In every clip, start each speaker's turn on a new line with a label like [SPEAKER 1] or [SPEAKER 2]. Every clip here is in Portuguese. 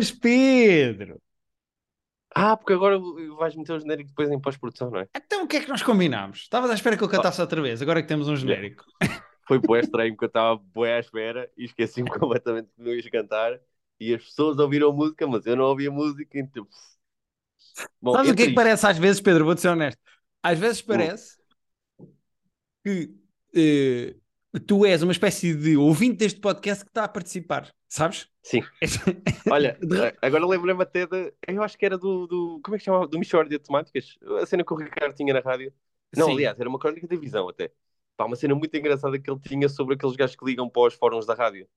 [SPEAKER 1] estamos, Pedro?
[SPEAKER 2] Ah, porque agora vais meter o genérico depois em pós-produção, não é?
[SPEAKER 1] Então o que é que nós combinámos? Estavas à espera que eu cantasse outra vez, agora é que temos um genérico.
[SPEAKER 2] Foi bué estranho, porque eu estava bué à espera e esqueci-me completamente que não ias cantar e as pessoas ouviram a música, mas eu não ouvi a música, então...
[SPEAKER 1] Bom, Sabes o que é que parece às vezes, Pedro? Vou-te ser honesto. Às vezes parece que uh, tu és uma espécie de ouvinte deste podcast que está a participar, sabes?
[SPEAKER 2] Sim. Olha, agora lembrei-me até de. Eu acho que era do. do como é que chama? Do Michórdia de Temáticas. A cena que o Ricardo tinha na rádio. Não, Sim. aliás, era uma crónica de visão até. Pá, uma cena muito engraçada que ele tinha sobre aqueles gajos que ligam para os fóruns da rádio.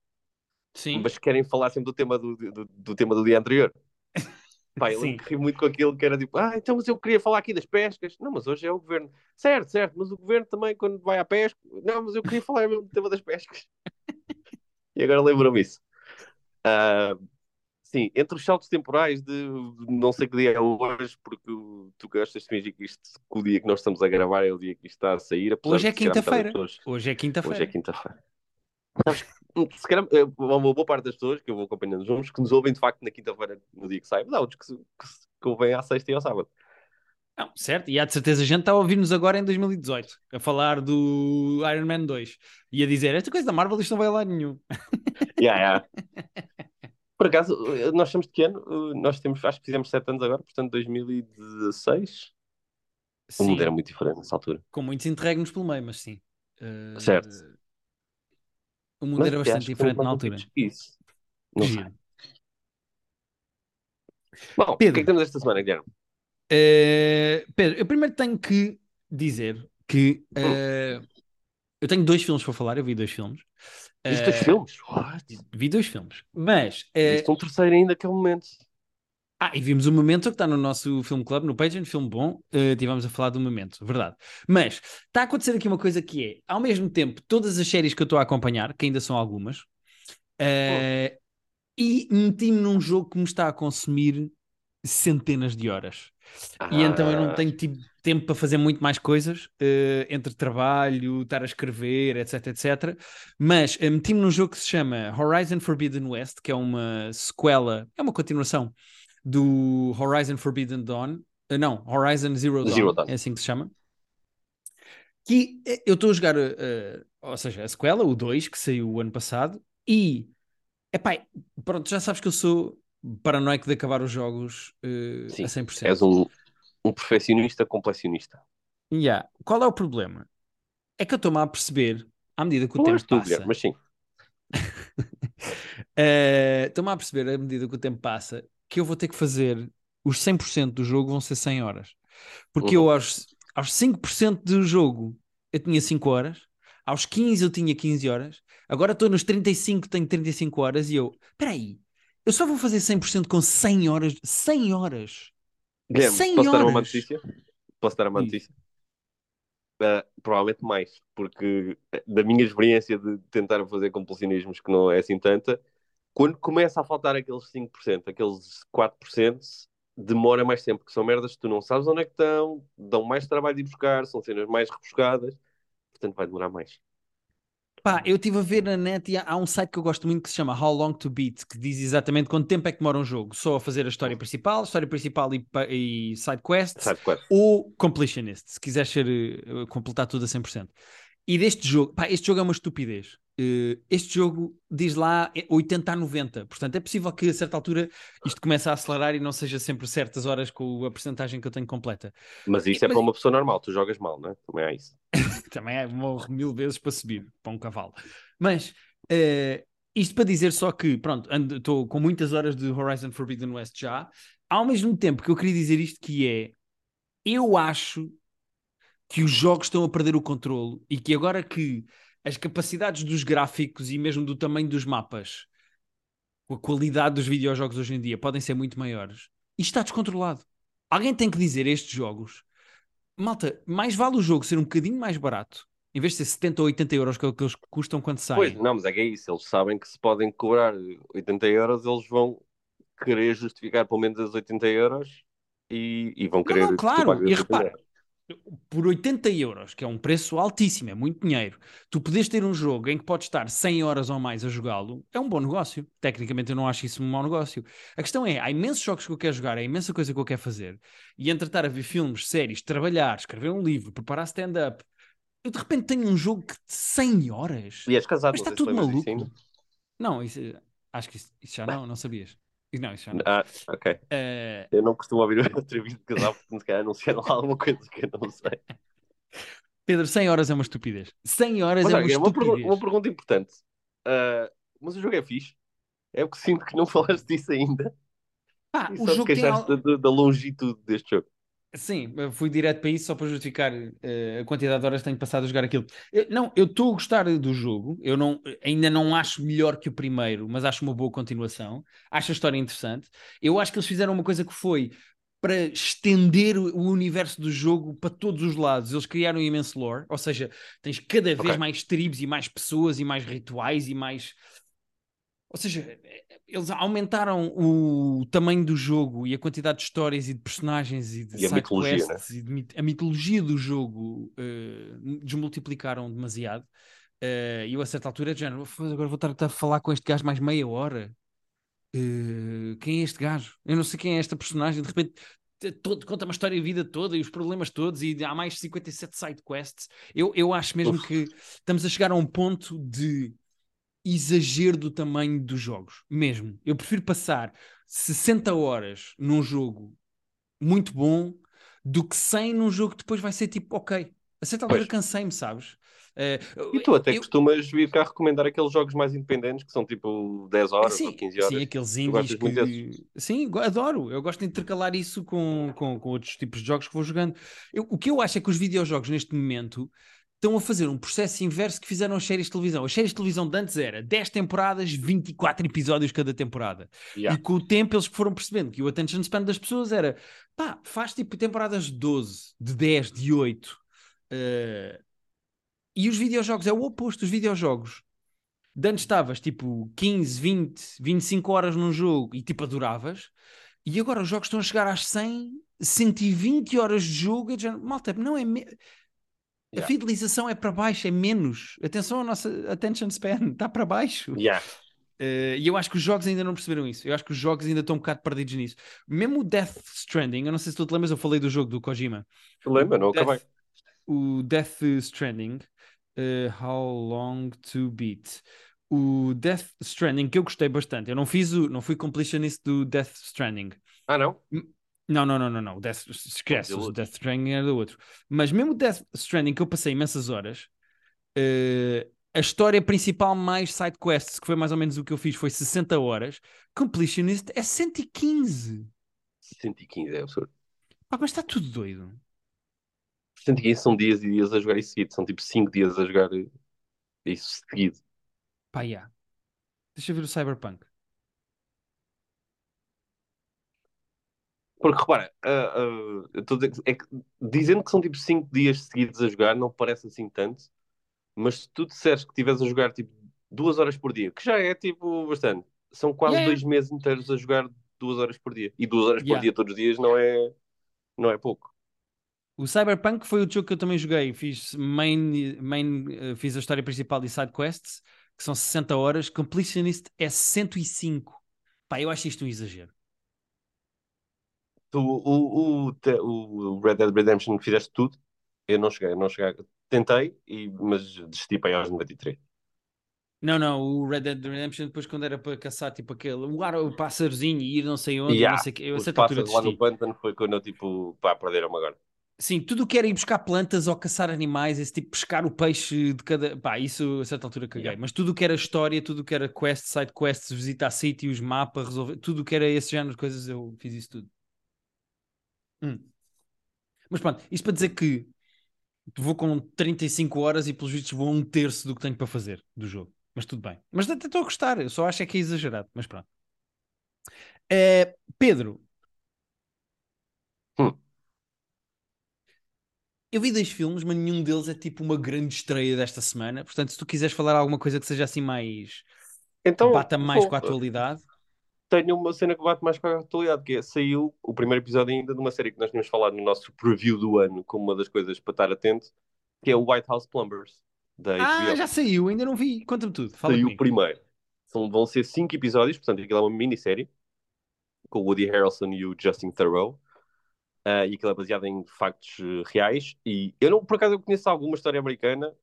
[SPEAKER 2] Sim. Mas querem falar sempre do tema do, do, do tema do dia anterior. Pá, ele ri muito com aquilo que era tipo, ah, então mas eu queria falar aqui das pescas. Não, mas hoje é o governo. Certo, certo, mas o governo também, quando vai à pesca, não, mas eu queria falar mesmo do tema das pescas. e agora lembro-me isso. Uh, sim, entre os saltos temporais de não sei que dia é hoje, porque tu gostas de fingir que isto, que o dia que nós estamos a gravar é o dia que isto está a sair.
[SPEAKER 1] Hoje é quinta-feira. Hoje é quinta-feira.
[SPEAKER 2] Hoje é quinta-feira. se calhar, eh, uma boa parte das pessoas que eu vou acompanhando juntos que nos ouvem de facto na quinta-feira, no dia que sai, mas há outros que, que, que ouvem à sexta e ao sábado.
[SPEAKER 1] Não, certo, e há de certeza a gente está a ouvir-nos agora em 2018 a falar do Iron Man 2 e a dizer esta coisa da Marvel isto não vai lá nenhum.
[SPEAKER 2] Yeah, yeah. Por acaso, eh, nós que ano? Eh, nós temos, acho que fizemos 7 anos agora, portanto 2016. Sim. O mundo era muito diferente nessa altura.
[SPEAKER 1] Com muitos interregnos pelo meio, mas sim. Uh...
[SPEAKER 2] Certo.
[SPEAKER 1] O mundo Mas era bastante diferente na altura.
[SPEAKER 2] Isso. Não sei. Bom, Pedro, o que é que temos esta semana, Guilherme?
[SPEAKER 1] Uh, Pedro, eu primeiro tenho que dizer que uh, eu tenho dois filmes para falar. Eu vi dois filmes.
[SPEAKER 2] Viste uh, dois filmes?
[SPEAKER 1] What? Vi dois filmes. Mas.
[SPEAKER 2] Uh, Viste um terceiro ainda naquele momento.
[SPEAKER 1] Ah, e vimos o Momento que está no nosso Filme Club, no Patreon, filme bom, uh, tivemos a falar do Momento, verdade. Mas está a acontecer aqui uma coisa que é, ao mesmo tempo, todas as séries que eu estou a acompanhar, que ainda são algumas, uh, e meti-me num jogo que me está a consumir centenas de horas. Ah. E então eu não tenho tipo, tempo para fazer muito mais coisas, uh, entre trabalho, estar a escrever, etc, etc. Mas uh, meti-me num jogo que se chama Horizon Forbidden West, que é uma sequela, é uma continuação do Horizon Forbidden Dawn, uh, não, Horizon Zero Dawn, Zero Dawn, é assim que se chama. Que eu estou a jogar, ou seja, a sequela, o 2, que saiu o ano passado, e epá, pronto, já sabes que eu sou paranoico de acabar os jogos uh, Sim, a 100%.
[SPEAKER 2] És um, um perfeccionista complexionista.
[SPEAKER 1] Yeah. Qual é o problema? É que eu estou-me a perceber, à medida que o Não tempo tu, passa.
[SPEAKER 2] mas sim.
[SPEAKER 1] Estou-me a perceber, à medida que o tempo passa, que eu vou ter que fazer os 100% do jogo vão ser 100 horas. Porque uhum. eu aos, aos 5% do jogo eu tinha 5 horas, aos 15 eu tinha 15 horas, agora estou nos 35, tenho 35 horas e eu, espera aí, eu só vou fazer 100% com 100 horas, 100 horas.
[SPEAKER 2] Guilherme, 100 posso horas. dar uma notícia? Posso dar uma notícia? Uh, provavelmente mais, porque eh, da minha experiência de tentar fazer compulsionismos que não é assim tanta, quando começa a faltar aqueles 5%, aqueles 4%, demora mais tempo, porque são merdas que tu não sabes onde é que estão, dão mais trabalho de ir buscar, são cenas mais rebuscadas, portanto vai demorar mais.
[SPEAKER 1] Pá, eu estive a ver na net e há um site que eu gosto muito que se chama How Long to Beat, que diz exatamente quanto tempo é que demora um jogo. Só a fazer a história principal, história principal e, e side quests,
[SPEAKER 2] side quest.
[SPEAKER 1] ou completionist, se quiseres ser, uh, completar tudo a 100%. E deste jogo, pá, este jogo é uma estupidez. Uh, este jogo diz lá 80 a 90, portanto é possível que a certa altura isto comece a acelerar e não seja sempre certas horas com a percentagem que eu tenho completa.
[SPEAKER 2] Mas isso é para uma pessoa normal, tu jogas mal, não é? Também é isso.
[SPEAKER 1] Também é, morro mil vezes para subir para um cavalo. Mas uh, isto para dizer só que, pronto, estou com muitas horas de Horizon Forbidden West já, ao mesmo tempo que eu queria dizer isto que é, eu acho que os jogos estão a perder o controle e que agora que as capacidades dos gráficos e mesmo do tamanho dos mapas, a qualidade dos videojogos hoje em dia podem ser muito maiores. Isto está descontrolado. Alguém tem que dizer a estes jogos, malta, mais vale o jogo ser um bocadinho mais barato, em vez de ser 70 ou 80 euros que, é que eles custam quando saem.
[SPEAKER 2] Pois, não, mas é que é isso. Eles sabem que se podem cobrar 80 euros, eles vão querer justificar pelo menos os 80 euros e, e vão querer. Não,
[SPEAKER 1] não claro, e repara, por 80 euros, que é um preço altíssimo, é muito dinheiro, tu podes ter um jogo em que podes estar 100 horas ou mais a jogá-lo, é um bom negócio. Tecnicamente eu não acho isso um mau negócio. A questão é, há imensos jogos que eu quero jogar, há imensa coisa que eu quero fazer, e entre estar a ver filmes, séries, trabalhar, escrever um livro, preparar stand-up, eu de repente tenho um jogo de 100 horas.
[SPEAKER 2] E és casado,
[SPEAKER 1] Mas está tudo maluco. Não, isso, acho que isso, isso já não, não sabias. Não, isso já não.
[SPEAKER 2] Ah, ok. Uh... Eu não costumo ouvir a entrevista de casal porque se calhar anunciaram alguma coisa que eu não sei.
[SPEAKER 1] Pedro, 100 horas é uma estupidez. 100 horas mas, é uma estupidez. Uma, pergu
[SPEAKER 2] uma pergunta importante. Uh, mas o jogo é fixe? É porque sinto que não falaste disso ainda.
[SPEAKER 1] Ah, e o jogo tem...
[SPEAKER 2] da, da longitude deste jogo.
[SPEAKER 1] Sim, fui direto para isso só para justificar uh, a quantidade de horas que tenho passado a jogar aquilo. Eu, não, eu estou a gostar do jogo, eu não, ainda não acho melhor que o primeiro, mas acho uma boa continuação. Acho a história interessante. Eu acho que eles fizeram uma coisa que foi para estender o universo do jogo para todos os lados. Eles criaram um imenso lore, ou seja, tens cada vez okay. mais tribos e mais pessoas e mais rituais e mais. Ou seja, eles aumentaram o tamanho do jogo e a quantidade de histórias e de personagens e de
[SPEAKER 2] e a mitologia, né?
[SPEAKER 1] e de, a mitologia do jogo uh, desmultiplicaram demasiado. Uh, e eu a certa altura, já agora vou estar a falar com este gajo mais meia hora. Uh, quem é este gajo? Eu não sei quem é esta personagem. De repente, todo, conta uma história e vida toda e os problemas todos. E há mais de 57 side quests. Eu, eu acho mesmo Uf. que estamos a chegar a um ponto de exagero do tamanho dos jogos, mesmo. Eu prefiro passar 60 horas num jogo muito bom do que 100 num jogo que depois vai ser tipo, ok. A certa altura cansei-me, sabes?
[SPEAKER 2] Uh, e tu até eu... costumas vir cá recomendar aqueles jogos mais independentes que são tipo 10 horas sim, ou 15 horas.
[SPEAKER 1] Sim, aqueles indies que... Sim, adoro. Eu gosto de intercalar isso com, com, com outros tipos de jogos que vou jogando. Eu, o que eu acho é que os videojogos neste momento estão a fazer um processo inverso que fizeram as séries de televisão. As séries de televisão de antes era 10 temporadas, 24 episódios cada temporada. Yeah. E com o tempo eles foram percebendo que o attention span das pessoas era pá, faz tipo temporadas de 12, de 10, de 8. Uh, e os videojogos é o oposto. Os videojogos de antes estavas tipo 15, 20, 25 horas num jogo e tipo adoravas. E agora os jogos estão a chegar às 100, 120 horas de jogo e já, malta, não é. Me a fidelização é para baixo, é menos. Atenção a nossa attention span, está para baixo.
[SPEAKER 2] Yeah.
[SPEAKER 1] Uh, e eu acho que os jogos ainda não perceberam isso. Eu acho que os jogos ainda estão um bocado perdidos nisso. Mesmo o Death Stranding, eu não sei se tu te lembras, eu falei do jogo do Kojima.
[SPEAKER 2] Lembra, não acabei.
[SPEAKER 1] O Death Stranding, uh, How Long to Beat. O Death Stranding, que eu gostei bastante. Eu não fiz o, não fui completionist do Death Stranding.
[SPEAKER 2] Ah, não?
[SPEAKER 1] Não, não, não, não, não. Death, esquece, o Death Stranding era do outro. Mas mesmo o Death Stranding, que eu passei imensas horas, uh, a história principal mais side quests, que foi mais ou menos o que eu fiz, foi 60 horas. Completionist é 115.
[SPEAKER 2] 115 é absurdo.
[SPEAKER 1] Ah, mas está tudo doido.
[SPEAKER 2] 115 são dias e dias a jogar isso seguido. São tipo 5 dias a jogar isso seguido.
[SPEAKER 1] Pá, yeah. Deixa eu ver o Cyberpunk.
[SPEAKER 2] Porque repara, uh, uh, é que, dizendo que são tipo 5 dias seguidos a jogar, não parece assim tanto, mas se tu disseres que estiveres a jogar tipo 2 horas por dia, que já é tipo bastante, são quase 2 yeah. meses inteiros a jogar 2 horas por dia. E 2 horas yeah. por dia todos os dias não é, não é pouco.
[SPEAKER 1] O Cyberpunk foi o jogo que eu também joguei. Fiz, main, main, uh, fiz a história principal e side quests, que são 60 horas. Completionist é 105. Pá, eu acho isto um exagero.
[SPEAKER 2] Tu, o, o, o Red Dead Redemption fizeste tudo? Eu não cheguei, não cheguei. Tentei, e, mas desisti para aí aos 93.
[SPEAKER 1] Não, não, o Red Dead Redemption depois quando era para caçar tipo aquele, o, ar, o pássarozinho e ir não sei onde,
[SPEAKER 2] yeah,
[SPEAKER 1] não sei que, eu
[SPEAKER 2] a certa altura desisti. lá no pântano foi quando eu tipo, pá, perderam-me agora.
[SPEAKER 1] Sim, tudo que era ir buscar plantas ou caçar animais, esse tipo, pescar o peixe de cada. Pá, isso a certa altura caguei. Yeah. Mas tudo que era história, tudo que era quest, side quests, visitar sítios, mapa, resolver, tudo que era esse género de coisas, eu fiz isso tudo. Hum. Mas pronto, isto para dizer que vou com 35 horas e pelos vistos vou um terço do que tenho para fazer do jogo. Mas tudo bem. Mas até estou a gostar, eu só acho é que é exagerado, mas pronto. Uh, Pedro.
[SPEAKER 2] Hum.
[SPEAKER 1] Eu vi dois filmes, mas nenhum deles é tipo uma grande estreia desta semana. Portanto, se tu quiseres falar alguma coisa que seja assim mais.
[SPEAKER 2] Então,
[SPEAKER 1] bata mais vou, com a atualidade.
[SPEAKER 2] Tenho uma cena que bate mais com a atualidade, que é, saiu o primeiro episódio ainda de uma série que nós tínhamos falado no nosso preview do ano, como uma das coisas para estar atento, que é o White House Plumbers, da
[SPEAKER 1] Ah,
[SPEAKER 2] HBO.
[SPEAKER 1] já saiu, ainda não vi. Conta-me tudo. Fala
[SPEAKER 2] Saiu o primeiro. São, vão ser cinco episódios, portanto aquilo é uma minissérie, com o Woody Harrelson e o Justin Theroux. Uh, e aquilo é baseado em factos uh, reais. E eu não, por acaso, eu conheço alguma história americana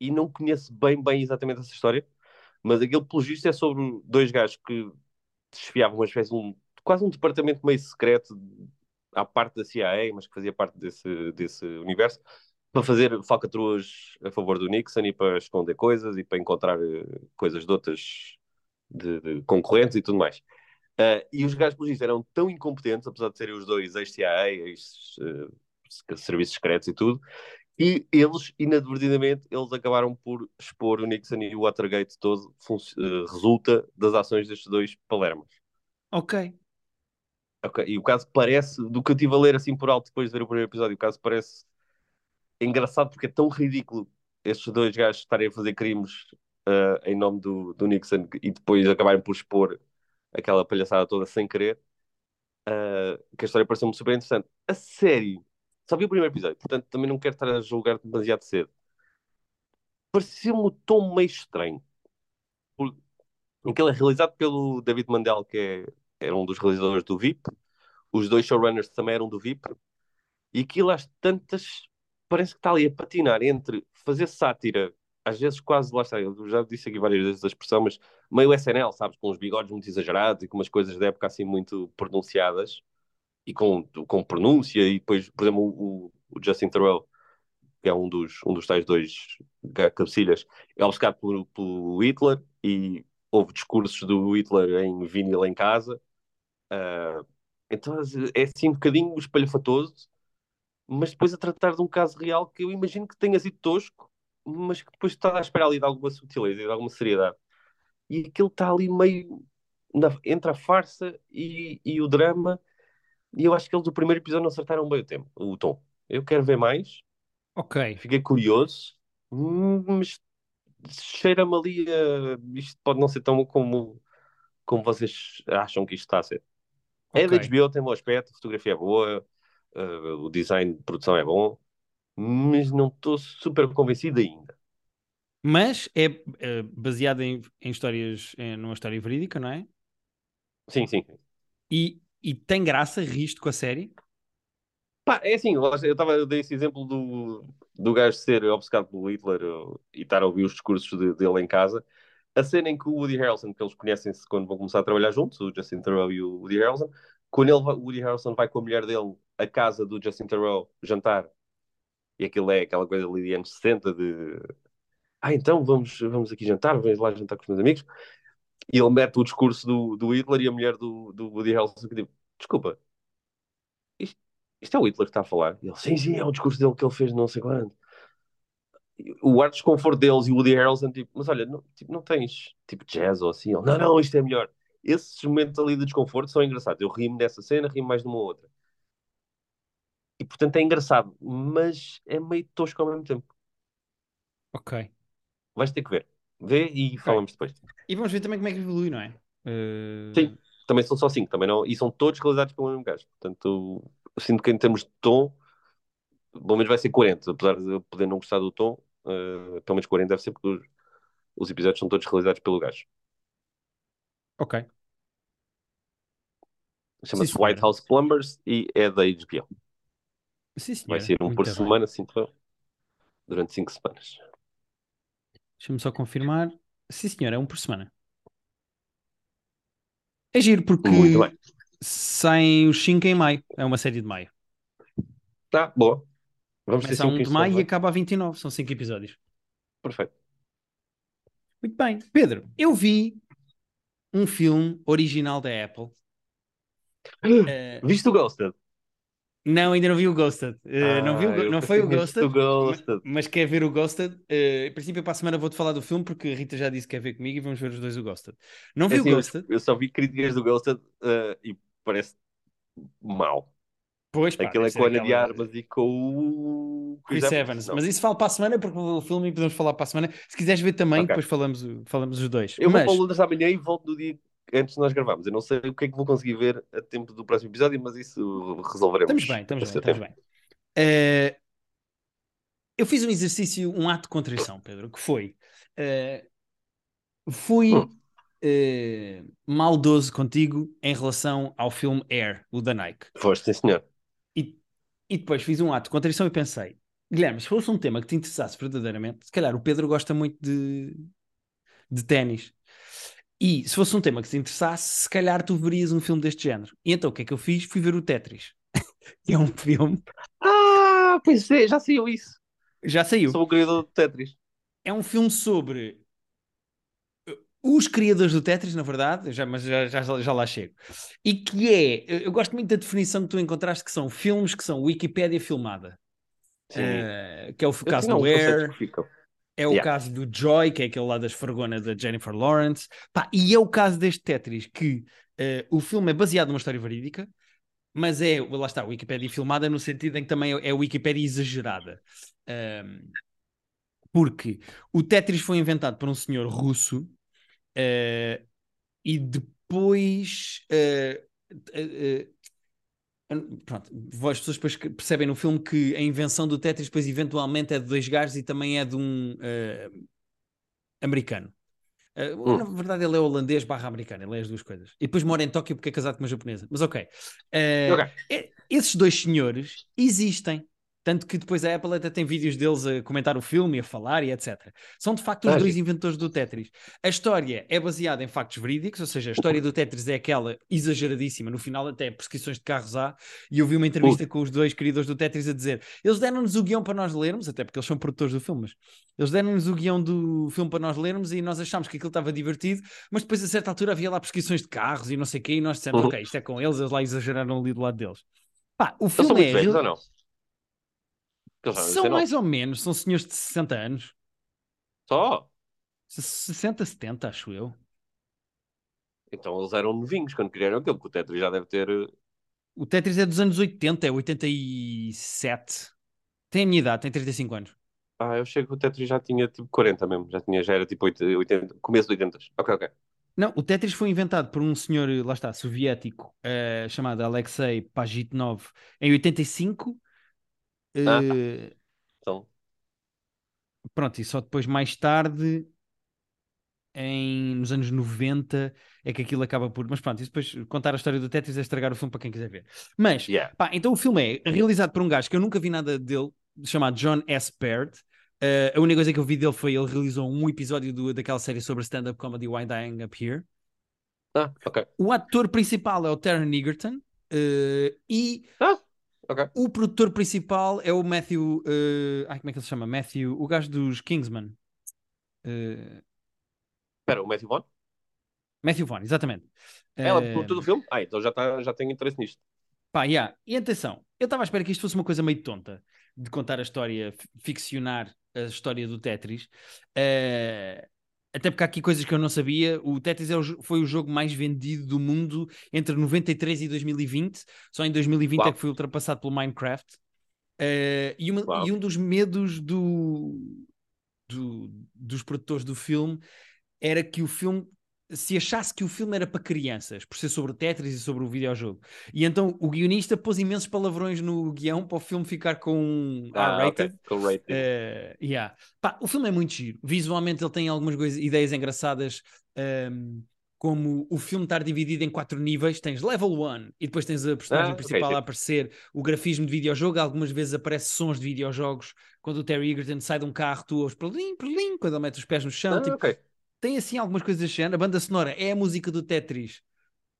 [SPEAKER 2] e não conheço bem, bem exatamente essa história, mas aquele, pelo visto, é sobre dois gajos que desfiavam uma espécie de um, quase um departamento meio secreto à parte da CIA, mas que fazia parte desse, desse universo, para fazer falcatruas a favor do Nixon e para esconder coisas e para encontrar uh, coisas de outras de, de concorrentes e tudo mais. Uh, e os gajos, pelo visto, eram tão incompetentes, apesar de serem os dois ex-CIA, ex-serviços uh, secretos e tudo, e eles, inadvertidamente, eles acabaram por expor o Nixon e o Watergate todo, uh, resulta das ações destes dois palermas.
[SPEAKER 1] Ok.
[SPEAKER 2] Ok, e o caso parece, do que eu estive a ler assim por alto depois de ver o primeiro episódio, o caso parece engraçado porque é tão ridículo estes dois gajos estarem a fazer crimes uh, em nome do, do Nixon e depois acabarem por expor aquela palhaçada toda sem querer, uh, que a história pareceu-me super interessante. A série, só vi o primeiro episódio, portanto também não quero estar a julgar demasiado cedo. Pareceu-me o tom meio estranho. Aquele é realizado pelo David Mandel, que é, era um dos realizadores do VIP. Os dois showrunners também eram do VIP. E aquilo às tantas parece que está ali a patinar entre fazer sátira às vezes quase, lá está, eu já disse aqui várias vezes a expressão, mas meio SNL, sabes, com os bigodes muito exagerados e com umas coisas da época assim muito pronunciadas e com, com pronúncia e depois, por exemplo, o, o Justin Theroux, que é um dos, um dos tais dois cabecilhas, é obcecado pelo, pelo Hitler e houve discursos do Hitler em vinil em casa. Uh, então é assim um bocadinho espalhafatoso, mas depois a tratar de um caso real que eu imagino que tenha sido tosco, mas que depois está à espera ali de alguma sutileza e de alguma seriedade. E aquilo está ali meio na, entre a farsa e, e, o drama, e eu acho que eles do primeiro episódio não acertaram bem o, tempo, o tom. Eu quero ver mais.
[SPEAKER 1] Ok.
[SPEAKER 2] Fiquei curioso, mas cheira-me ali a... Isto pode não ser tão como, como vocês acham que isto está a ser. Okay. É da HBO, tem bom aspecto, a fotografia é boa, uh, o design de produção é bom, mas não estou super convencido ainda.
[SPEAKER 1] Mas é uh, baseado em, em histórias, em, numa história verídica, não é?
[SPEAKER 2] Sim, sim.
[SPEAKER 1] E, e tem graça, riste com a série?
[SPEAKER 2] Pá, é assim, eu estava eu dei esse exemplo do, do gajo ser obcecado pelo Hitler e estar a ouvir os discursos de, dele em casa. A cena em que o Woody Harrelson, que eles conhecem-se quando vão começar a trabalhar juntos, o Justin Theroux e o Woody Harrelson, quando ele, o Woody Harrelson vai com a mulher dele à casa do Justin Theroux jantar e aquilo é aquela coisa ali de anos 60 de ah, então vamos, vamos aqui jantar, vamos lá jantar com os meus amigos. E ele mete o discurso do, do Hitler e a mulher do, do Woody Harrelson que diz, desculpa, isto, isto é o Hitler que está a falar? E ele, sim, sim, é o discurso dele que ele fez não sei quando. O ar desconforto deles e o Woody Harrelson, tipo, mas olha, não, tipo, não tens tipo jazz ou assim? Ele, não, não, isto é melhor. Esses momentos ali de desconforto são engraçados. Eu rimo dessa cena, rimo mais de uma outra. E portanto é engraçado, mas é meio tosco ao mesmo tempo.
[SPEAKER 1] Ok.
[SPEAKER 2] Vais ter que ver. Vê e okay. falamos depois.
[SPEAKER 1] E vamos ver também como é que evolui, não é? Uh...
[SPEAKER 2] Sim, também são só cinco, também não, e são todos realizados pelo mesmo gajo. Portanto, eu sinto que em termos de tom, pelo menos vai ser 40, apesar de eu poder não gostar do tom, uh, pelo menos 40 deve ser porque os, os episódios são todos realizados pelo gajo.
[SPEAKER 1] Ok.
[SPEAKER 2] Chama-se White House Plumbers e é da HBO.
[SPEAKER 1] Sim,
[SPEAKER 2] Vai ser um por semana, assim, durante 5 semanas.
[SPEAKER 1] Deixa-me só confirmar. Sim, senhor, é um por semana. É giro porque saem os 5 em maio. É uma série de maio.
[SPEAKER 2] Tá, boa.
[SPEAKER 1] Vamos Começa a 1 de maio e acaba a 29. São 5 episódios.
[SPEAKER 2] Perfeito.
[SPEAKER 1] Muito bem. Pedro, eu vi um filme original da Apple.
[SPEAKER 2] Uh, Viste o Ghosted?
[SPEAKER 1] Não, ainda não vi o Ghosted. Uh,
[SPEAKER 2] ah,
[SPEAKER 1] não vi o, não foi o Ghosted,
[SPEAKER 2] Ghosted.
[SPEAKER 1] Mas, mas, quer ver o Ghosted. Uh, em princípio, para a semana vou-te falar do filme porque a Rita já disse que quer ver comigo e vamos ver os dois o Ghosted. Não vi é, o Ghosted.
[SPEAKER 2] Eu, só vi críticas do Ghosted uh, e parece mal.
[SPEAKER 1] Pois, pá,
[SPEAKER 2] Aquilo é com a Ana de Armas e com o
[SPEAKER 1] Chris, Chris Evans. Evans. Mas isso fala para a semana porque o filme podemos falar para a semana. Se quiseres ver também, okay. depois falamos, falamos os dois.
[SPEAKER 2] Eu
[SPEAKER 1] mas...
[SPEAKER 2] vou para Londres amanhã e volto no dia antes de nós gravarmos. Eu não sei o que é que vou conseguir ver a tempo do próximo episódio, mas isso resolveremos.
[SPEAKER 1] Estamos bem, estamos bem, estamos bem. Uh, eu fiz um exercício, um ato de contrição, Pedro, que foi. Uh, fui hum. uh, maldoso contigo em relação ao filme Air, o da Nike.
[SPEAKER 2] Foste, sim, senhor.
[SPEAKER 1] E, e depois fiz um ato de contrição e pensei: Guilherme, se fosse um tema que te interessasse verdadeiramente, se calhar o Pedro gosta muito de, de ténis. E se fosse um tema que te interessasse, se calhar tu verias um filme deste género. E então o que é que eu fiz? Fui ver o Tetris. que é um filme.
[SPEAKER 2] Ah, pois é, já saiu isso.
[SPEAKER 1] Já saiu.
[SPEAKER 2] Sou o criador do Tetris.
[SPEAKER 1] É um filme sobre uh, os criadores do Tetris, na verdade, já, mas já, já, já lá chego. E que é, eu gosto muito da definição que tu encontraste, que são filmes que são Wikipédia filmada. Uh, que é o caso do Air. É o yeah. caso do Joy, que é aquele lá das Fergonas da Jennifer Lawrence. Pá, e é o caso deste Tetris, que uh, o filme é baseado numa história verídica, mas é, lá está, Wikipédia filmada no sentido em que também é, é Wikipédia exagerada. Um, porque o Tetris foi inventado por um senhor russo uh, e depois. Uh, pronto, as pessoas depois percebem no filme que a invenção do Tetris depois eventualmente é de dois gajos e também é de um americano. Uh, Na verdade, ele é holandês barra americano, ele é as duas coisas. E depois mora em Tóquio porque é casado com uma japonesa. Mas ok. Uh, okay. Esses dois senhores existem. Tanto que depois a Apple até tem vídeos deles a comentar o filme, a falar e etc. São de facto os dois inventores do Tetris. A história é baseada em factos verídicos, ou seja, a história do Tetris é aquela exageradíssima, no final até perseguições de carros há, e eu vi uma entrevista uh. com os dois criadores do Tetris a dizer eles deram-nos o guião para nós lermos, até porque eles são produtores do filme, mas eles deram-nos o guião do filme para nós lermos e nós achámos que aquilo estava divertido, mas depois a certa altura havia lá perseguições de carros e não sei o quê, e nós dissemos, uh. ok, isto é com eles, eles lá exageraram ali do lado deles. Pá, o filme
[SPEAKER 2] é... Velhos, ou não?
[SPEAKER 1] São mais ou menos, são senhores de 60 anos.
[SPEAKER 2] Só?
[SPEAKER 1] 60, 70, acho eu.
[SPEAKER 2] Então eles eram novinhos quando criaram aquilo, porque o Tetris já deve ter. Eh,
[SPEAKER 1] o Tetris é dos anos 80, é 87. Tem a minha idade, tem 35 anos.
[SPEAKER 2] Ah, eu chego que o Tetris já tinha tipo 40 mesmo, já, tinha, já era tipo 80, começo de 80. Ok, ok.
[SPEAKER 1] Não, o Tetris foi inventado por um senhor, lá está, soviético, uh, chamado Alexei Pajitnov, em 85
[SPEAKER 2] ah, uh, então.
[SPEAKER 1] Pronto, e só depois, mais tarde, em, nos anos 90, é que aquilo acaba por. Mas pronto, e depois contar a história do Tetris é estragar o filme para quem quiser ver. Mas, yeah. pá, então o filme é realizado por um gajo que eu nunca vi nada dele, chamado John S. Baird. Uh, a única coisa que eu vi dele foi ele realizou um episódio do, daquela série sobre stand-up comedy Why Dying Up Here.
[SPEAKER 2] Ah, ok.
[SPEAKER 1] O ator principal é o Taron Egerton. Uh, e
[SPEAKER 2] ah, Okay.
[SPEAKER 1] O produtor principal é o Matthew. Uh, ai, como é que ele se chama? Matthew, o gajo dos Kingsman.
[SPEAKER 2] Uh... Espera, o Matthew Vaughn?
[SPEAKER 1] Matthew Vaughn, exatamente.
[SPEAKER 2] Ela uh... produtor do filme? Ah, então já, tá, já tenho interesse nisto.
[SPEAKER 1] Pá, yeah. E atenção, eu estava à espera que isto fosse uma coisa meio tonta de contar a história, ficcionar a história do Tetris. Uh, até porque há aqui coisas que eu não sabia. O Tetris é o, foi o jogo mais vendido do mundo entre 93 e 2020. Só em 2020 Uau. é que foi ultrapassado pelo Minecraft. Uh, e, uma, e, um dos medos do, do, dos produtores do filme era que o filme se achasse que o filme era para crianças, por ser sobre Tetris e sobre o videojogo. E então o guionista pôs imensos palavrões no guião para o filme ficar com
[SPEAKER 2] ah, R-rated. Okay.
[SPEAKER 1] Uh, yeah. Pá, o filme é muito giro. Visualmente ele tem algumas coisas, ideias engraçadas, um, ehm, como o filme estar dividido em quatro níveis. Tens level 1 e depois tens a personagem ah, principal okay, a aparecer, o grafismo de videojogo. Algumas vezes aparece sons de videojogos. Quando o Terry Egerton sai de um carro, tu ouves perlim, perlim, quando ele mete os pés no chão.
[SPEAKER 2] Ah,
[SPEAKER 1] tipo,
[SPEAKER 2] okay
[SPEAKER 1] tem assim algumas coisas assim. A banda sonora é a música do Tetris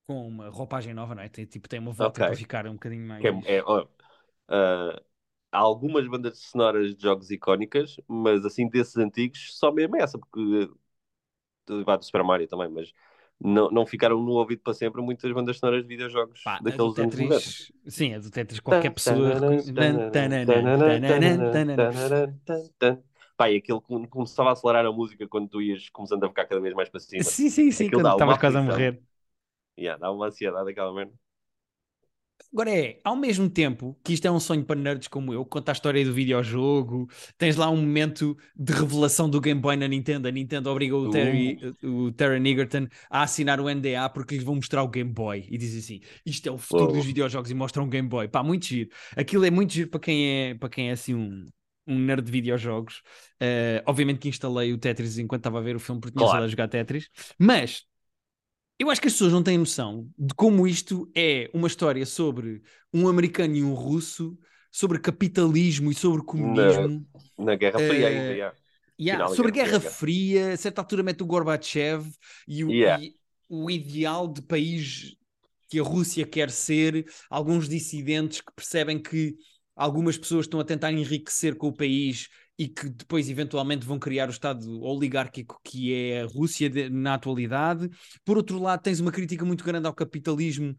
[SPEAKER 1] com uma roupagem nova, não é? Tem, tipo, tem uma volta okay. para ficar um bocadinho mais.
[SPEAKER 2] É, é, uh, há algumas bandas sonoras de jogos icónicas, mas assim desses antigos, só mesmo essa, porque vai do Super Mario também, mas não, não ficaram no ouvido para sempre muitas bandas sonoras de videojogos Pá, daqueles
[SPEAKER 1] anos Tetris, Sim, a do Tetris qualquer pessoa.
[SPEAKER 2] Pá, e aquele começava a acelerar a música quando tu ias começando a ficar cada vez mais para cima.
[SPEAKER 1] Sim, sim, sim, aquilo quando estavas quase a morrer.
[SPEAKER 2] Yeah, dá uma ansiedade aquela merda.
[SPEAKER 1] Agora é, ao mesmo tempo que isto é um sonho para nerds como eu, conta a história do videojogo, tens lá um momento de revelação do Game Boy na Nintendo. A Nintendo obrigou o Terry, uh. o Terry Egerton a assinar o NDA porque lhes vão mostrar o Game Boy e diz assim: isto é o futuro dos videojogos e mostram um Game Boy. Pá, muito giro. Aquilo é muito giro para quem é, para quem é assim um, um nerd de videojogos. Uh, obviamente que instalei o Tetris enquanto estava a ver o filme porque tinha claro. a jogar Tetris, mas eu acho que as pessoas não têm noção de como isto é uma história sobre um americano e um russo, sobre capitalismo e sobre comunismo.
[SPEAKER 2] Na, na Guerra Fria uh, ainda, yeah.
[SPEAKER 1] Yeah, sobre Guerra, Guerra Fria, a certa altura mete o Gorbachev e o, yeah. e o ideal de país que a Rússia quer ser, alguns dissidentes que percebem que algumas pessoas estão a tentar enriquecer com o país e que depois eventualmente vão criar o Estado oligárquico que é a Rússia de, na atualidade. Por outro lado, tens uma crítica muito grande ao capitalismo,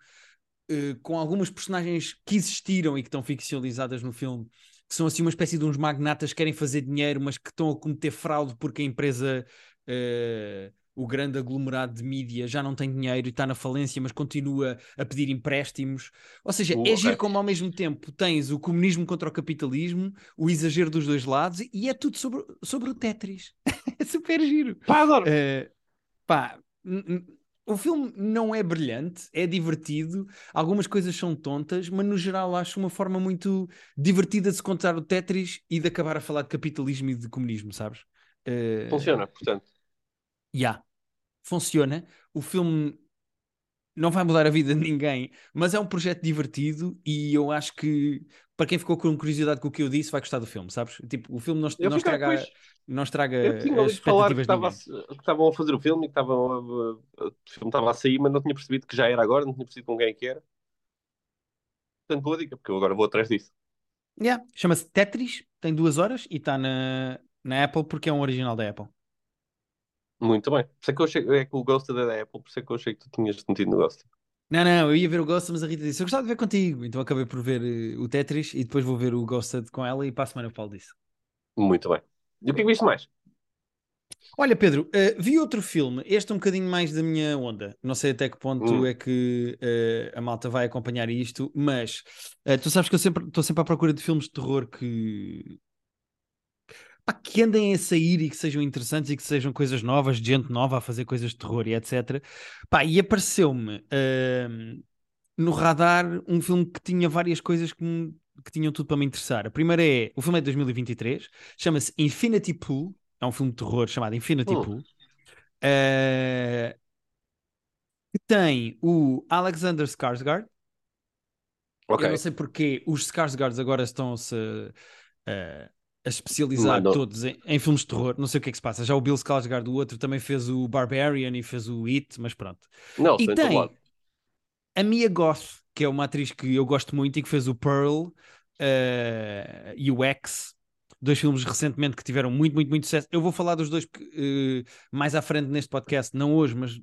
[SPEAKER 1] eh, com algumas personagens que existiram e que estão ficcionalizadas no filme, que são assim uma espécie de uns magnatas que querem fazer dinheiro, mas que estão a cometer fraude porque a empresa. Eh, o grande aglomerado de mídia já não tem dinheiro e está na falência, mas continua a pedir empréstimos. Ou seja, uh, é giro como ao mesmo tempo tens o comunismo contra o capitalismo, o exagero dos dois lados, e é tudo sobre, sobre o Tetris. é super giro.
[SPEAKER 2] Pá, adoro. Uh,
[SPEAKER 1] pá, o filme não é brilhante, é divertido, algumas coisas são tontas, mas no geral acho uma forma muito divertida de se contar o Tetris e de acabar a falar de capitalismo e de comunismo, sabes?
[SPEAKER 2] Uh... Funciona, portanto
[SPEAKER 1] yeah, funciona. O filme não vai mudar a vida de ninguém, mas é um projeto divertido e eu acho que para quem ficou com curiosidade com o que eu disse, vai gostar do filme, sabes? Tipo, o filme não, não estraga, pois, não estraga eu tinha as expectativas
[SPEAKER 2] que, estava a, que estavam a fazer o filme e que estavam a, a, o filme estava a sair, mas não tinha percebido que já era agora, não tinha percebido com quem que era. Portanto, boa dica, porque eu agora vou atrás disso.
[SPEAKER 1] Yeah. Chama-se Tetris, tem duas horas e está na, na Apple porque é um original da Apple.
[SPEAKER 2] Muito bem. Por isso é que eu achei é que o Ghost é da Apple, por isso é que eu achei que tu tinhas metido no Ghost.
[SPEAKER 1] Não, não, eu ia ver o Ghost, mas a Rita disse: Eu gostava de ver contigo. Então acabei por ver uh, o Tetris e depois vou ver o Ghosted com ela e para a semana eu falo disso.
[SPEAKER 2] Muito bem. E o que é que viste mais?
[SPEAKER 1] Olha, Pedro, uh, vi outro filme, este é um bocadinho mais da minha onda. Não sei até que ponto hum. é que uh, a malta vai acompanhar isto, mas tu sabes que eu sempre estou sempre à procura de filmes de terror que, pá, que andem a sair e que sejam interessantes e que sejam coisas novas, gente nova a fazer coisas de terror e etc. Pá, e apareceu-me uh, no radar um filme que tinha várias coisas que, me, que tinham tudo para me interessar. A primeira é, o filme é de 2023, chama-se Infinity Pool, é um filme de terror chamado Infinity oh. Pool. Uh, que tem o Alexander Skarsgård. Okay. Eu não sei porque os Skarsgårds agora estão-se uh, a especializar Mano. todos em, em, filmes de terror. Não sei o que é que se passa. Já o Bill Skarsgård, o outro, também fez o Barbarian e fez o It, mas pronto.
[SPEAKER 2] Não,
[SPEAKER 1] e tem a Mia Goth, que é uma atriz que eu gosto muito e que fez o Pearl uh, e o X. Dois filmes recentemente que tiveram muito, muito, muito sucesso. Eu vou falar dos dois uh, mais à frente neste podcast, não hoje, mas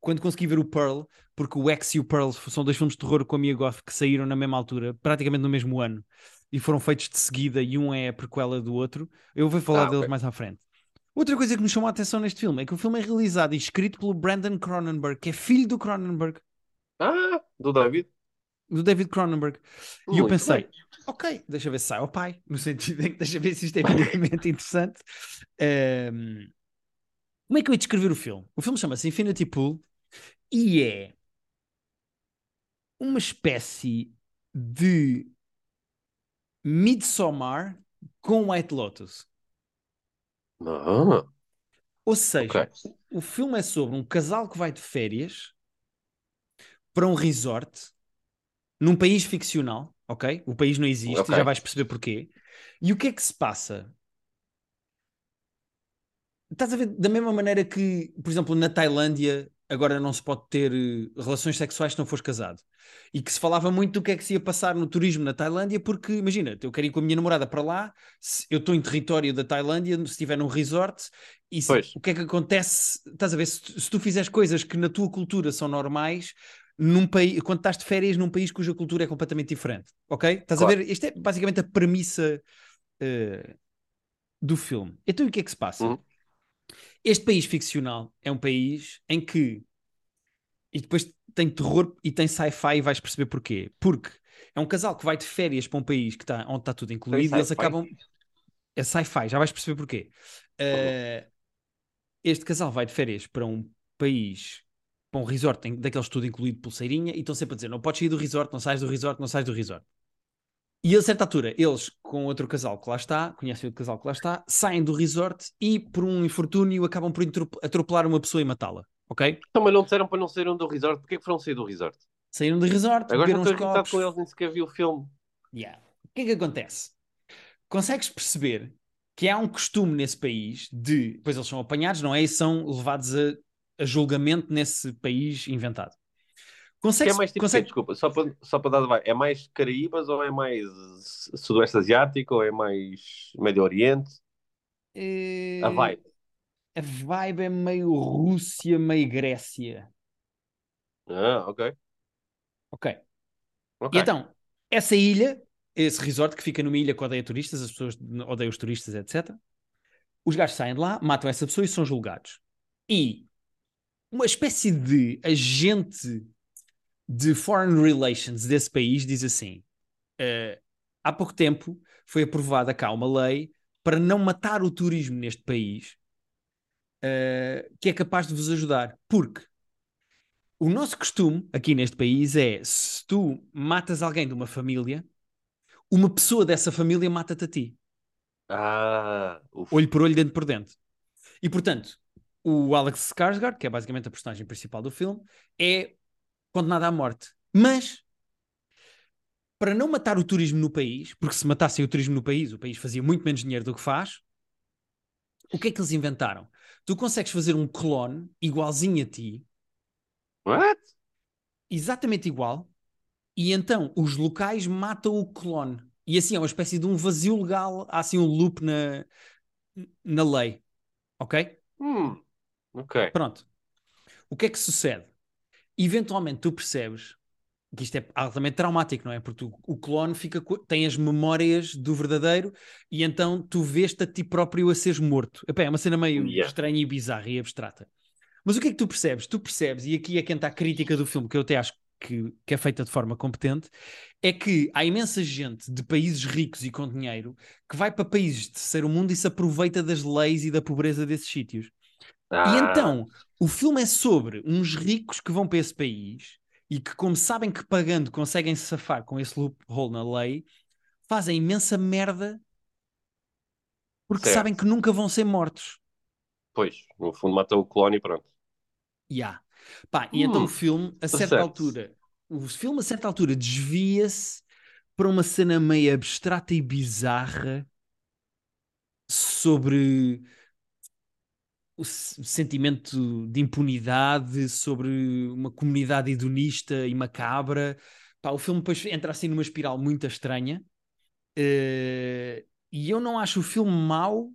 [SPEAKER 1] quando consegui ver o Pearl, porque o X e o Pearl são dois filmes de terror com a Mia Goth que saíram na mesma altura, praticamente no mesmo ano e foram feitos de seguida e um é a prequela do outro. Eu vou falar ah, deles okay. mais à frente. Outra coisa que me chamou a atenção neste filme é que o filme é realizado e escrito pelo Brandon Cronenberg, que é filho do Cronenberg.
[SPEAKER 2] Ah, do David.
[SPEAKER 1] Do David Cronenberg. Muito e eu pensei, bem. ok, deixa ver se sai ao pai, no sentido em que deixa ver se isto é evidentemente interessante. Um, como é que eu ia descrever o filme? O filme chama-se Infinity Pool e é uma espécie de Midsommar com White Lotus.
[SPEAKER 2] Ah,
[SPEAKER 1] Ou seja, okay. o filme é sobre um casal que vai de férias para um resort num país ficcional, ok? O país não existe, okay. já vais perceber porquê. E o que é que se passa? Estás a ver da mesma maneira que, por exemplo, na Tailândia agora não se pode ter eh, relações sexuais se não fores casado. E que se falava muito do que é que se ia passar no turismo na Tailândia, porque imagina, eu quero ir com a minha namorada para lá, eu estou em território da Tailândia, se estiver num resort, e se, o que é que acontece? Estás a ver, se, se, tu fizeres coisas que na tua cultura são normais, num país, quando estás de férias num país cuja cultura é completamente diferente, ok? Estás claro. a ver? Isto é basicamente a premissa uh, do filme. Então o que é que se passa? Uhum. Este país ficcional é um país em que. E depois tem terror e tem sci-fi e vais perceber porquê. Porque É um casal que vai de férias para um país que tá, onde está tudo incluído e eles acabam. É sci-fi, já vais perceber porquê. Uh, este casal vai de férias para um país, para um resort tem, daqueles tudo incluído pulseirinha, e estão sempre a dizer: não podes sair do resort, não sais do resort, não sais do resort. E a certa altura, eles, com outro casal que lá está, conhecem outro casal que lá está, saem do resort e, por um infortúnio, acabam por atropelar uma pessoa e matá-la. Ok?
[SPEAKER 2] Então, mas não disseram para não saírem do resort. Porquê que foram sair do resort?
[SPEAKER 1] Saíram do resort,
[SPEAKER 2] Agora não estou irritado com eles, nem sequer vi o filme.
[SPEAKER 1] Yeah. O que é que acontece? Consegues perceber que há um costume nesse país de. Depois eles são apanhados, não é? E são levados a, a julgamento nesse país inventado.
[SPEAKER 2] Consegue, é mais tipo consegue... desculpa, só para, só para dar é mais Caraíbas ou é mais Sudoeste Asiático ou é mais Médio Oriente?
[SPEAKER 1] É...
[SPEAKER 2] A vibe.
[SPEAKER 1] A vibe é meio Rússia, meio Grécia.
[SPEAKER 2] Ah, ok.
[SPEAKER 1] Ok. okay. E então, essa ilha, esse resort que fica numa ilha que odeia turistas, as pessoas odeiam os turistas, etc. Os gajos saem de lá, matam essa pessoa e são julgados. E uma espécie de agente de Foreign Relations desse país diz assim: uh, há pouco tempo foi aprovada cá uma lei para não matar o turismo neste país, uh, que é capaz de vos ajudar. Porque o nosso costume aqui neste país é: se tu matas alguém de uma família, uma pessoa dessa família mata-te a ti.
[SPEAKER 2] Ah,
[SPEAKER 1] olho por olho, dentro por dentro. E portanto, o Alex Skarsgård, que é basicamente a personagem principal do filme, é condenado à morte. Mas, para não matar o turismo no país, porque se matassem o turismo no país, o país fazia muito menos dinheiro do que faz, o que é que eles inventaram? Tu consegues fazer um clone igualzinho a ti.
[SPEAKER 2] What?
[SPEAKER 1] Exatamente igual. E então os locais matam o clone. E assim é uma espécie de um vazio legal, há assim um loop na, na lei. Ok?
[SPEAKER 2] Hum, ok.
[SPEAKER 1] Pronto. O que é que sucede? Eventualmente tu percebes que isto é altamente traumático, não é? Porque tu, o clone fica, tem as memórias do verdadeiro e então tu vês-te a ti próprio a seres morto. Epá, é uma cena meio yeah. estranha e bizarra e abstrata. Mas o que é que tu percebes? Tu percebes, e aqui é quem está a crítica do filme, que eu até acho que, que é feita de forma competente, é que há imensa gente de países ricos e com dinheiro que vai para países de terceiro mundo e se aproveita das leis e da pobreza desses sítios. Ah. E então, o filme é sobre uns ricos que vão para esse país e que, como sabem que pagando conseguem se safar com esse loophole na lei, fazem imensa merda porque certo. sabem que nunca vão ser mortos.
[SPEAKER 2] Pois, no fundo mata o clone e pronto.
[SPEAKER 1] Yeah. Pá, e então hum, então o filme, a certa certo. altura, o filme a certa altura desvia-se para uma cena meio abstrata e bizarra sobre o sentimento de impunidade sobre uma comunidade hedonista e macabra. Pá, o filme depois entra assim numa espiral muito estranha. Uh, e eu não acho o filme mau,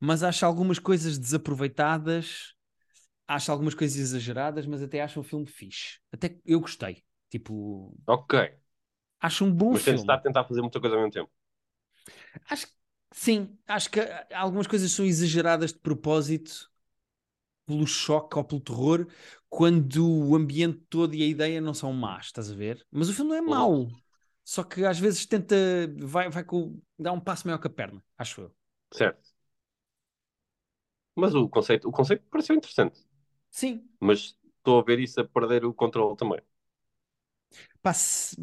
[SPEAKER 1] mas acho algumas coisas desaproveitadas, acho algumas coisas exageradas, mas até acho o filme fixe. Até eu gostei. Tipo.
[SPEAKER 2] Ok.
[SPEAKER 1] Acho um bom
[SPEAKER 2] mas
[SPEAKER 1] filme.
[SPEAKER 2] Mas está a tentar fazer muita coisa ao mesmo tempo.
[SPEAKER 1] Acho que sim, acho que algumas coisas são exageradas de propósito pelo choque ou pelo terror quando o ambiente todo e a ideia não são más, estás a ver? Mas o filme não é mau. Só que às vezes tenta, vai, vai com, dá um passo maior que a perna, acho eu.
[SPEAKER 2] Certo. Mas o conceito, o conceito pareceu interessante.
[SPEAKER 1] Sim.
[SPEAKER 2] Mas estou a ver isso a perder o controle também.
[SPEAKER 1] Passe...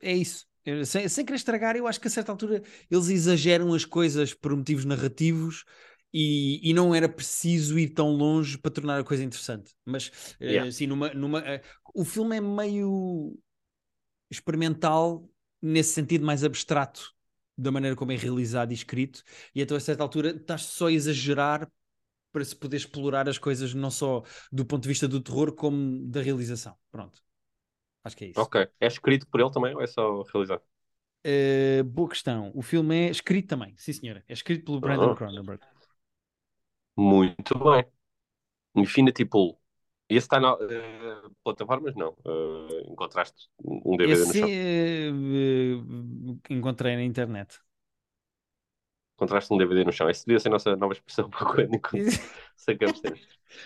[SPEAKER 1] É isso. sem, sem querer estragar, eu acho que a certa altura eles exageram as coisas por motivos narrativos e, e, não era preciso ir tão longe para tornar a coisa interessante. Mas eh, yeah. assim, numa, numa, uh, o filme é meio experimental nesse sentido mais abstrato da maneira como é realizado e escrito, e então a certa altura estás só a exagerar para se poder explorar as coisas não só do ponto de vista do terror como da realização. Pronto. Acho que é isso.
[SPEAKER 2] Ok. É escrito por ele também ou é só realizado?
[SPEAKER 1] Uh, boa questão. O filme é escrito também, sim senhora. É escrito pelo Brandon Cronenberg.
[SPEAKER 2] Muito bem. Infinity Pool. Esse está na uh, plataformas? Não. Uh, encontraste um DVD Esse, no chão?
[SPEAKER 1] Uh, encontrei na internet.
[SPEAKER 2] Encontraste um DVD no chão. Essa devia ser a nossa nova expressão para quando sacamos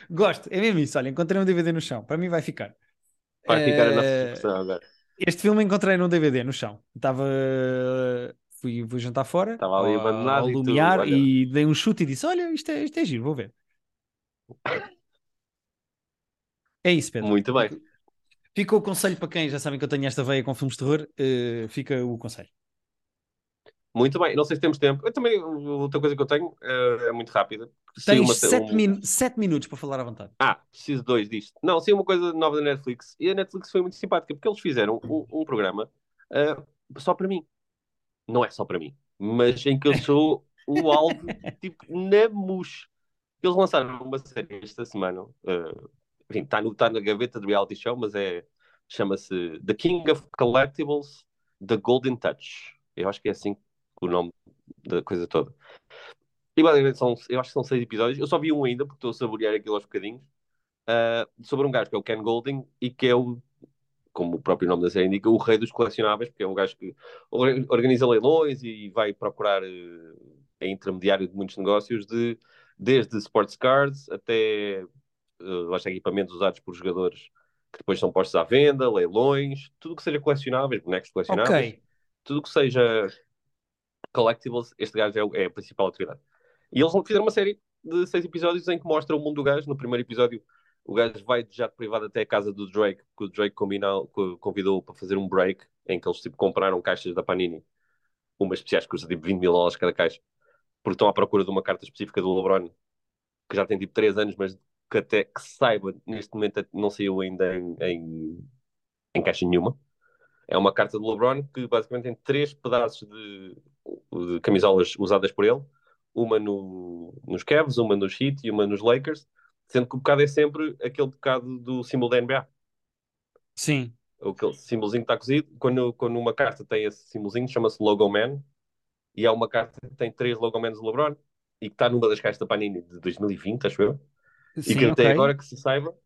[SPEAKER 1] Gosto, é mesmo isso. Olha, encontrei um DVD no chão. Para mim vai ficar.
[SPEAKER 2] Vai ficar a nossa expressão agora.
[SPEAKER 1] Este filme encontrei num DVD no chão. Estava. Fui, fui jantar fora.
[SPEAKER 2] Estava ali abandonado.
[SPEAKER 1] Ao lumiar e, e, dei um chute e disse: Olha, isto é, isto é giro, vou ver. É isso, Pedro.
[SPEAKER 2] Muito bem.
[SPEAKER 1] Fica o conselho para quem já sabem que eu tenho esta veia com filmes de terror. Uh, fica o conselho.
[SPEAKER 2] Muito bem, não sei se temos tempo. Eu também, outra coisa que eu tenho uh, é muito rápida.
[SPEAKER 1] Tens uma, sete, um... min sete minutos para falar à vontade.
[SPEAKER 2] Ah, preciso dois disto. Não, sim, uma coisa nova da Netflix. E a Netflix foi muito simpática porque eles fizeram um, um programa uh, só para mim. Não é só para mim, mas em que eu sou o alvo, tipo, na. Eles lançaram uma série esta semana. Uh, enfim, está tá na gaveta do reality show, mas é chama-se The King of Collectibles, The Golden Touch. Eu acho que é assim o nome da coisa toda. E basicamente são, eu acho que são seis episódios. Eu só vi um ainda, porque estou a saborear aquilo aos bocadinhos. Uh, sobre um gajo que é o Ken Golding e que é o, como o próprio nome da série indica, o rei dos colecionáveis, porque é um gajo que organiza leilões e vai procurar uh, é intermediário de muitos negócios, de, desde sports cards até uh, equipamentos usados por jogadores que depois são postos à venda, leilões, tudo que seja colecionáveis, bonecos colecionáveis, okay. tudo que seja collectibles, este gajo é, é, a principal autoridade. E eles fizeram uma série de seis episódios em que mostra o mundo do gajo. No primeiro episódio, o gajo vai de jato privado até a casa do Drake, que o Drake combinou, convidou para fazer um break, em que eles tipo, compraram caixas da Panini, umas especiais que custam tipo 20 mil dólares cada caixa, porque estão à procura de uma carta específica do LeBron, que já tem tipo 3 anos, mas que até que saiba, neste momento não saiu ainda em, em, em caixa nenhuma. É uma carta do LeBron que basicamente tem três pedaços de, de camisolas usadas por ele, uma no, nos Cavs, uma nos Heat e uma nos Lakers, sendo que o bocado é sempre aquele bocado do símbolo da NBA.
[SPEAKER 1] Sim.
[SPEAKER 2] Aquele símbolozinho que está cozido. Quando, quando uma carta tem esse símbolozinho, chama-se Logo Man, e há uma carta que tem três Logo Mans do LeBron, e que está numa das caixas da Panini de 2020, acho eu. Sim, e que até okay. agora que se saiba,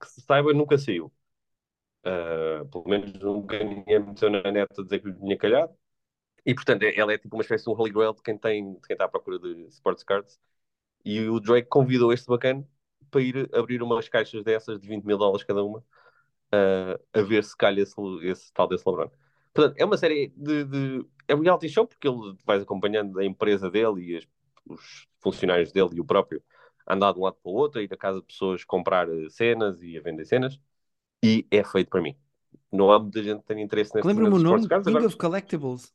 [SPEAKER 2] que se saiba, nunca saiu. Uh, pelo menos nunca ninguém meteu na net a dizer que tinha calhado. E portanto, é, ela é tipo uma espécie de um Holy Grail de quem, tem, de quem está à procura de sports cards. E o Drake convidou este bacana para ir abrir umas caixas dessas de 20 mil dólares cada uma, uh, a ver se calha esse, esse tal desse LeBron. Portanto, é uma série de, de. É um reality show porque ele vai acompanhando a empresa dele e as, os funcionários dele e o próprio andar de um lado para o outro, ir a casa de pessoas comprar eh, cenas e a vender cenas. E é feito para mim. Não há muita gente que tenha interesse nesse
[SPEAKER 1] Lembra-me o nome? Cards, King agora... of Collectibles.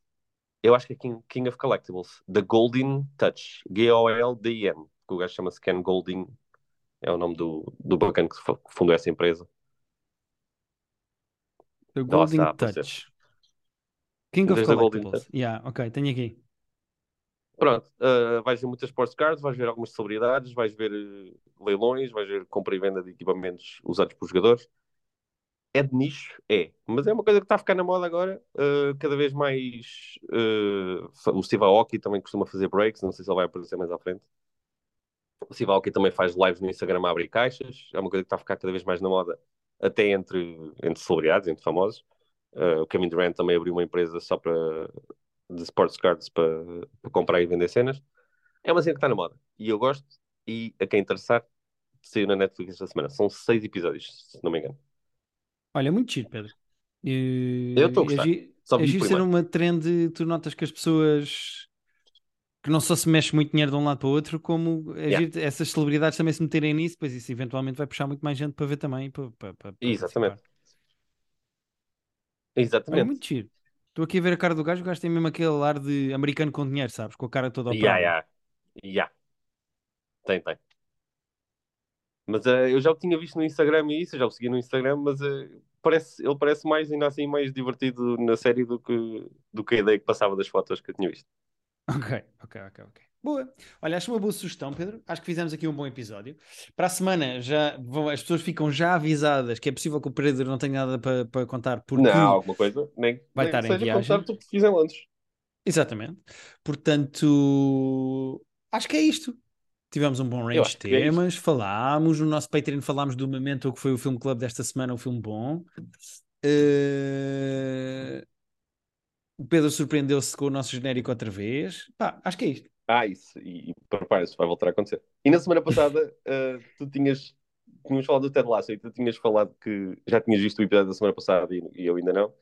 [SPEAKER 2] Eu acho que é King, King of Collectibles. The Golden Touch. G-O-L-D-N. O gajo chama-se Ken Golding. É o nome do, do bacana que fundou essa empresa.
[SPEAKER 1] The Golden Nossa, Touch. King of Collectibles. Yeah, ok, tenho aqui.
[SPEAKER 2] Pronto, uh, vais ver muitas sports cards, vais ver algumas celebridades, vais ver uh, leilões, vais ver compra e venda de equipamentos usados por jogadores. É de nicho? É. Mas é uma coisa que está a ficar na moda agora. Uh, cada vez mais. o Steve Aoki também costuma fazer breaks, não sei se ele vai aparecer mais à frente. O Steve Aoki também faz lives no Instagram a abrir caixas. É uma coisa que está a ficar cada vez mais na moda, até entre, entre celebridades, entre famosos. o Kevin Durant também abriu uma empresa só para de sports cards para, para comprar e vender cenas. É uma cena que está na moda. E eu gosto. E a quem interessar, saiu na Netflix esta semana. São seis episódios, se não me engano.
[SPEAKER 1] Olha, muito chido, Pedro.
[SPEAKER 2] Eu estou a gostar.
[SPEAKER 1] É giro ser uma trend, tu notas que as pessoas que não só se mexe muito dinheiro de um lado para o outro, como é yeah. essas celebridades também se meterem nisso, pois isso eventualmente vai puxar muito mais gente para ver também. Para, para, para
[SPEAKER 2] Exatamente. Participar. Exatamente.
[SPEAKER 1] É muito chido. Estou aqui a ver a cara do gajo, o gajo tem mesmo aquele ar de americano com dinheiro, sabes? Com a cara toda
[SPEAKER 2] operada. Yeah, yeah. yeah. Tem, tem. Mas uh, eu já o tinha visto no Instagram e isso, eu já o segui no Instagram, mas uh, parece, ele parece mais, ainda assim, mais divertido na série do que, do que a ideia que passava das fotos que eu tinha visto.
[SPEAKER 1] Ok, ok, ok, ok. Boa. Olha, acho uma boa sugestão, Pedro. Acho que fizemos aqui um bom episódio. Para a semana já vão, as pessoas ficam já avisadas que é possível que o Pedro não tenha nada para, para contar porque
[SPEAKER 2] não, alguma coisa, nem,
[SPEAKER 1] vai
[SPEAKER 2] nem
[SPEAKER 1] estar em viagem.
[SPEAKER 2] contar tudo que fizeram antes.
[SPEAKER 1] Exatamente. Portanto, acho que é isto. Tivemos um bom range de é temas, é falámos, no nosso Patreon falámos do Memento, que foi o filme club desta semana, um filme bom. Uh... O Pedro surpreendeu-se com o nosso genérico outra vez. Pá, acho que é isto.
[SPEAKER 2] Ah, isso. E, e prepara-se, vai voltar a acontecer. E na semana passada, uh, tu tinhas, tínhamos falado do Ted Lasso e tu tinhas falado que já tinhas visto o episódio da semana passada e, e eu ainda não.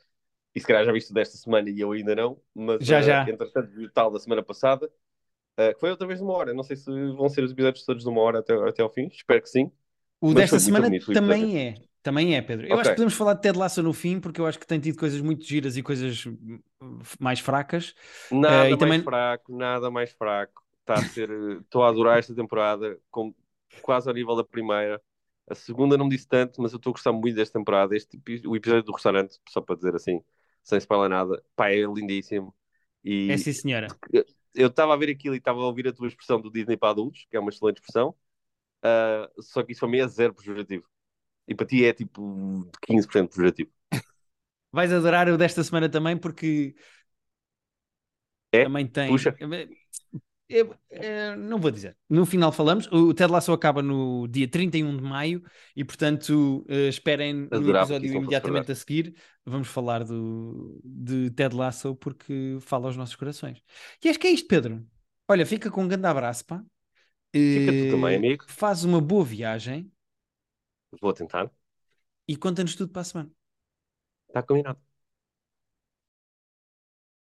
[SPEAKER 2] e se calhar já viste desta semana e eu ainda não, mas
[SPEAKER 1] já, uh, já.
[SPEAKER 2] entretanto vi o tal da semana passada, uh, que foi outra vez de uma hora. Não sei se vão ser os episódios todos de uma hora até, até ao fim, espero que sim.
[SPEAKER 1] O desta semana bonito, também é. Também é, Pedro. Eu okay. acho que podemos falar de Ted Lasso no fim, porque eu acho que tem tido coisas muito giras e coisas mais fracas.
[SPEAKER 2] Nada uh, mais também... fraco, nada mais fraco. Está a ser. Estou a adorar esta temporada, com, quase ao nível da primeira. A segunda não me disse tanto, mas eu estou a gostar muito desta temporada. Este, o episódio do restaurante, só para dizer assim, sem spoiler nada, pá, é lindíssimo.
[SPEAKER 1] E é sim, senhora.
[SPEAKER 2] Eu estava a ver aquilo e estava a ouvir a tua expressão do Disney para adultos, que é uma excelente expressão, uh, só que isso para mim é zero pejorativo. E para ti é tipo 15% pejorativo.
[SPEAKER 1] Vais adorar o desta semana também, porque
[SPEAKER 2] é?
[SPEAKER 1] também tem.
[SPEAKER 2] Puxa.
[SPEAKER 1] Eu, eu, não vou dizer. No final falamos. O Ted Lasso acaba no dia 31 de maio e, portanto, uh, esperem no episódio imediatamente a seguir. Vamos falar do, de Ted Lasso porque fala aos nossos corações. E acho que é isto, Pedro. Olha, fica com um grande abraço, pá.
[SPEAKER 2] Fica uh, tu também, eh, amigo.
[SPEAKER 1] Faz uma boa viagem.
[SPEAKER 2] Vou tentar.
[SPEAKER 1] E conta-nos tudo para a semana.
[SPEAKER 2] Está combinado.